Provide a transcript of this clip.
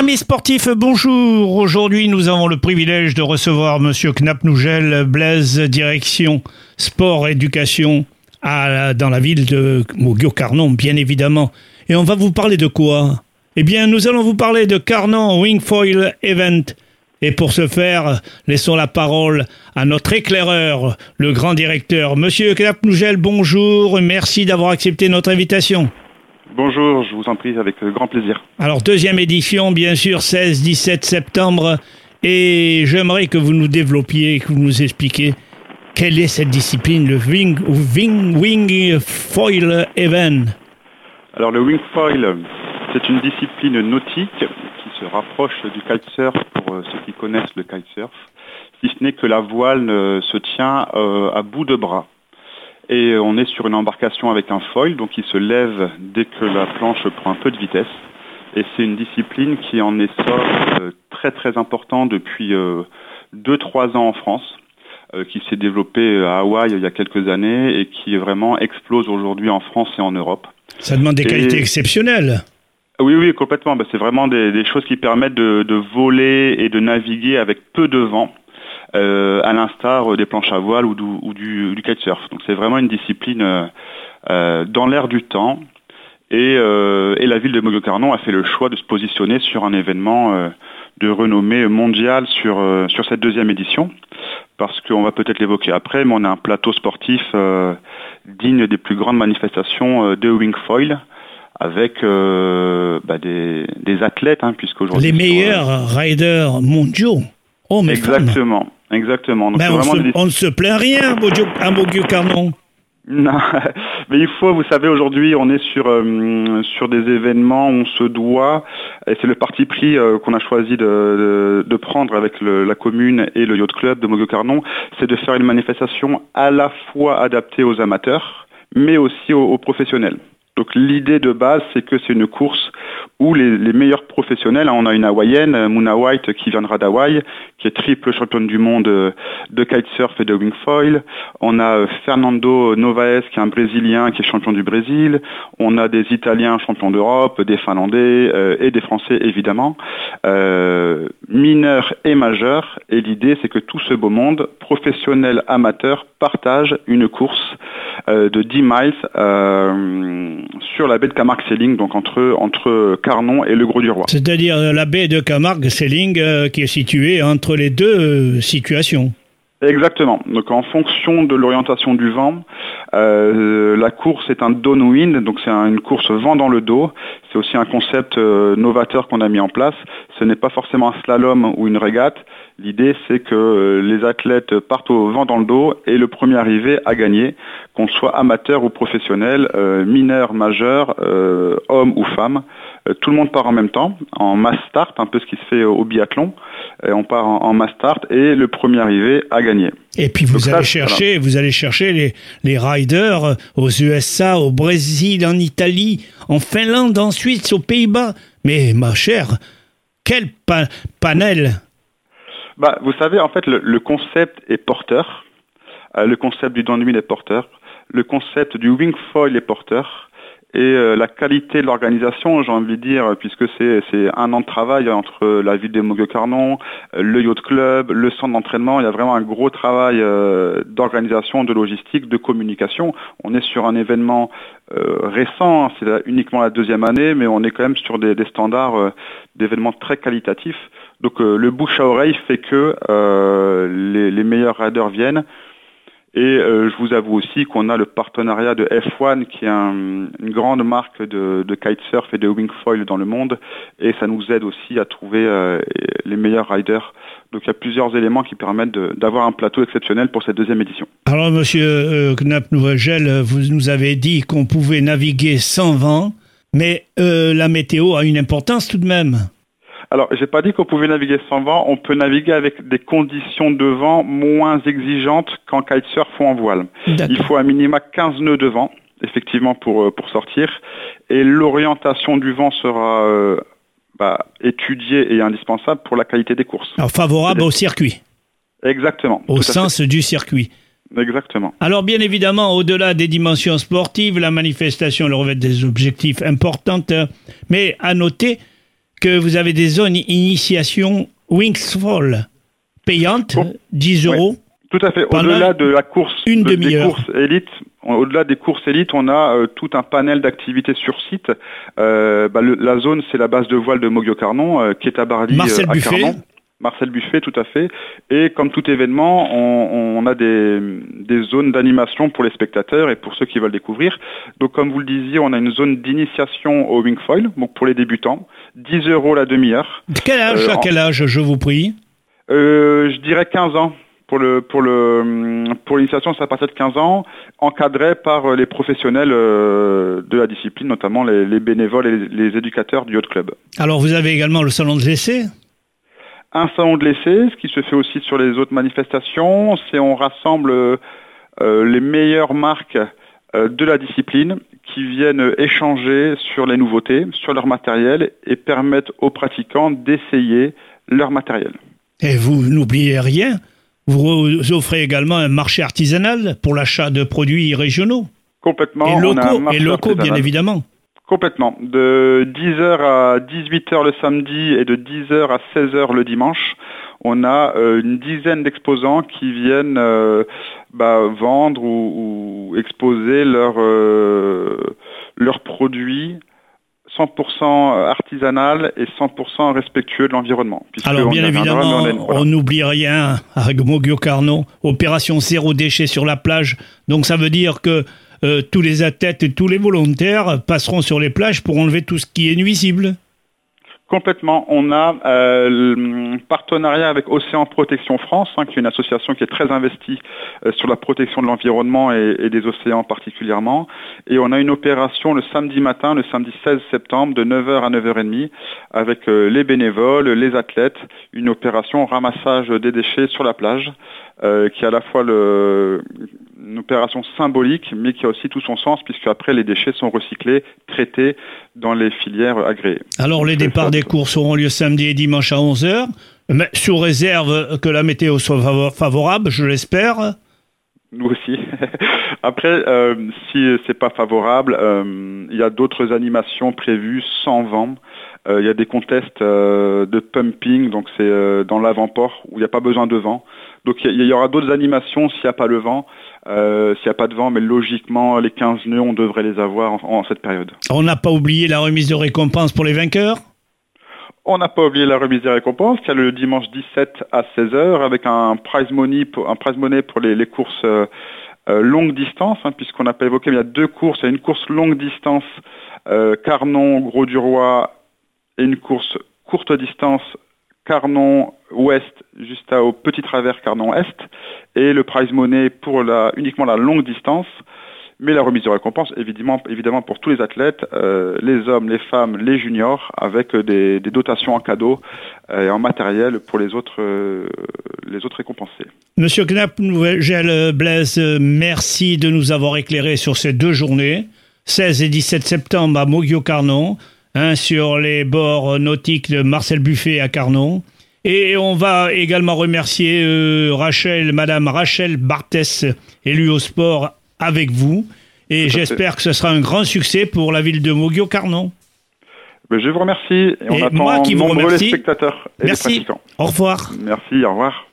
Amis sportifs, bonjour. Aujourd'hui, nous avons le privilège de recevoir Monsieur Knapp-Nougel, Blaise, direction sport éducation dans la ville de Moguio-Carnon, bien évidemment. Et on va vous parler de quoi? Eh bien, nous allons vous parler de Carnon Wingfoil Event. Et pour ce faire, laissons la parole à notre éclaireur, le grand directeur. Monsieur Knapp-Nougel, bonjour. Merci d'avoir accepté notre invitation. Bonjour, je vous en prie avec grand plaisir. Alors, deuxième édition, bien sûr, 16-17 septembre. Et j'aimerais que vous nous développiez, que vous nous expliquiez quelle est cette discipline, le wing, wing, wing foil event. Alors, le wing foil, c'est une discipline nautique qui se rapproche du kitesurf pour euh, ceux qui connaissent le kitesurf, si ce n'est que la voile euh, se tient euh, à bout de bras et on est sur une embarcation avec un foil, donc il se lève dès que la planche prend un peu de vitesse. Et c'est une discipline qui en essor euh, très très important depuis 2-3 euh, ans en France, euh, qui s'est développée à Hawaï il y a quelques années et qui vraiment explose aujourd'hui en France et en Europe. Ça demande des qualités exceptionnelles. Oui, oui, complètement. Bah, c'est vraiment des, choses qui permettent de, voler et de naviguer avec peu de vent. Euh, à l'instar des planches à voile ou du, du, kitesurf. Donc c'est vraiment une discipline euh, euh, dans l'air du temps. Et, la ville de Mogocarnon a fait le choix de se positionner sur un événement de renommée mondiale sur, sur cette deuxième édition, parce qu'on va peut-être l'évoquer après, mais on a un plateau sportif digne des plus grandes manifestations de wingfoil, avec bah, des, athlètes, hein, puisqu'aujourd'hui... Les meilleurs riders mondiaux, Exactement. Exactement. Ben, on, ne se plaint rien à Moguio Carnon. Non, mais il faut, vous savez, aujourd'hui, on est sur euh, sur des événements où on se doit, et c'est le parti pris euh, qu'on a choisi de, de, prendre avec la commune et le yacht club de Moguio Carnon, c'est de faire une manifestation à la fois adaptée aux amateurs, mais aussi aux professionnels. Donc l'idée de base, c'est que c'est une course où les, meilleurs professionnels, hein, on a une hawaïenne, euh, Muna White, qui viendra d'Hawaï, qui est triple championne du monde euh, de kitesurf et de wingfoil. On a euh, Fernando Novaes, qui est un Brésilien, qui est champion du Brésil. On a des Italiens champions d'Europe, des Finlandais et des Français, évidemment. mineurs et majeurs. Et l'idée, c'est que tout ce beau monde, professionnel, amateur, partage une course de 10 miles sur la baie de Camargue-Selling, donc entre, entre Carnon et le Gros du Roi. C'est-à-dire euh, la baie de Camargue-Selling euh, qui est située entre les deux euh, situations. Exactement. Donc en fonction de l'orientation du vent, la course est un downwind, donc c'est une course vent dans le dos. C'est aussi un concept novateur qu'on a mis en place. Ce n'est pas forcément un slalom ou une régate. L'idée c'est que les athlètes partent au vent dans le dos et le premier arrivé a gagné qu'on soit amateur ou professionnel, euh, mineur, majeur, euh, homme ou femme. Euh, tout le monde part en même temps, en mass start, un peu ce qui se fait au biathlon. On part en, mass start et le premier arrivé a gagné. Et puis vous allez chercher, vous allez chercher les, les riders aux USA, au Brésil, en Italie, en Finlande, en Suisse, aux Pays-Bas. Mais ma chère, quel panel bah, Vous savez, en fait, le, concept est porteur. le concept du downwind est porteur le concept du wing foil est porteur et euh, la qualité de l'organisation, j'ai envie de dire, puisque c'est un an de travail entre la ville des Mogueux-Carnon, le yacht club, le centre d'entraînement, il y a vraiment un gros travail euh, d'organisation, de logistique, de communication. On est sur un événement euh, récent, hein, c'est uniquement la deuxième année, mais on est quand même sur des, standards d'événements très qualitatifs. Donc le bouche à oreille fait que les, les meilleurs riders viennent. Et euh, je vous avoue aussi qu'on a le partenariat de F1, qui est une grande marque de, kitesurf et de wingfoil dans le monde, et ça nous aide aussi à trouver euh, les meilleurs riders. Donc il y a plusieurs éléments qui permettent d'avoir un plateau exceptionnel pour cette deuxième édition. Alors Monsieur euh, Knapp Nouvelle, vous nous avez dit qu'on pouvait naviguer sans vent, mais la météo a une importance tout de même. Alors, j'ai pas dit qu'on pouvait naviguer sans vent. On peut naviguer avec des conditions de vent moins exigeantes qu'en kitesurf ou en voile. Il faut un minima 15 nœuds de vent, effectivement, pour, euh, pour sortir. Et l'orientation du vent sera euh, bah, étudiée et indispensable pour la qualité des courses. Alors, favorable au circuit. Exactement. Au sens du circuit. Exactement. Alors bien évidemment, au-delà des dimensions sportives, la manifestation revêt des objectifs importants, mais à noter que vous avez des zones initiation Wings Fall payantes, 10 euros. Tout à fait. Au-delà de la course, une de, des courses élite, au-delà des courses élites, on a euh, tout un panel d'activités sur site. Euh, bah, le, la zone, c'est la base de voile de Mogio-Carnon, euh, qui est à Barly, Marcel à Buffet. Carnon. Marcel Buffet, tout à fait. Et comme tout événement, on, on a des, des zones d'animation pour les spectateurs et pour ceux qui veulent découvrir. Donc, comme vous le disiez, on a une zone d'initiation au wingfoil, donc pour les débutants, 10 euros la demi-heure. Quel âge À quel âge, je vous prie? Je dirais 15 ans pour le pour le pour l'initiation, c'est à partir de 15 ans, encadré par les professionnels de la discipline, notamment les, les bénévoles et les, les, éducateurs du yacht club. Alors vous avez également le salon de l'essai Un salon de l'essai, ce qui se fait aussi sur les autres manifestations, c'est on rassemble euh, les meilleures marques euh, de la discipline qui viennent échanger sur les nouveautés, sur leur matériel et permettent aux pratiquants d'essayer leur matériel. Et vous n'oubliez rien vous offrez également un marché artisanal pour l'achat de produits régionaux Complètement. Et locaux, et locaux bien évidemment. Complètement. De 10h à 18h le samedi et de 10h à 16h le dimanche, on a euh, une dizaine d'exposants qui viennent euh, bah, vendre ou, ou, exposer leurs euh, leurs produits 100% artisanal et 100% respectueux de l'environnement. Alors bien évidemment, on n'oublie rien avec Mogio Carnot, opération zéro déchet sur la plage. Donc ça veut dire que euh, tous les athlètes et tous les volontaires passeront sur les plages pour enlever tout ce qui est nuisible. Complètement. On a euh, partenariat avec Océan Protection France, hein, qui est une association qui est très investie euh, sur la protection de l'environnement et, des océans particulièrement. Et on a une opération le samedi matin, le samedi 16 septembre, de 9h à 9h30, avec euh, les bénévoles, les athlètes, une opération ramassage des déchets sur la plage, qui est à la fois le, une opération symbolique, mais qui a aussi tout son sens, puisque après les déchets sont recyclés, traités dans les filières agréées. Alors les départs des courses auront lieu samedi et dimanche à 11h, mais sous réserve que la météo soit favorable, je l'espère. Nous aussi. Après, euh, si c'est pas favorable, euh, il y a d'autres animations prévues sans vent. Euh, il y a des contests euh, de pumping, donc c'est dans l'avant-port où il n'y a pas besoin de vent. Donc il y, y, aura d'autres animations s'il n'y a pas le vent, s'il n'y a pas de vent, mais logiquement les 15 nœuds, on devrait les avoir en, en cette période. On n'a pas oublié la remise de récompense pour les vainqueurs? On n'a pas oublié la remise des récompenses, qui a le dimanche 17 à 16h, avec un prize money pour, un prize money pour les, les courses euh, longue distance, hein, puisqu'on n'a pas évoqué, mais il y a deux courses. Il y a une course longue distance, euh, Carnon, Gros du Roi, et une course courte distance, Carnon Ouest, juste au petit travers Carnon Est, et le prize money pour la, uniquement la longue distance mais la remise de récompense, évidemment, évidemment pour tous les athlètes, euh, les hommes, les femmes, les juniors, avec des, dotations en cadeau euh, et en matériel pour les autres, euh, les autres récompensés. Monsieur Knapp, Nouvelle Blaise, merci de nous avoir éclairé sur ces deux journées, 16 et 17 septembre à Mogio-Carnon, hein, sur les bords nautiques de Marcel Buffet à Carnon. Et on va également remercier euh, Rachel, Madame Rachel Barthès, élue au sport avec vous. Et j'espère que ce sera un grand succès pour la ville de Mogio-Carnon. Je vous remercie. Et, on et attend moi qui vous nombreux remercie. les spectateurs et Merci. les. Au revoir. Merci, au revoir.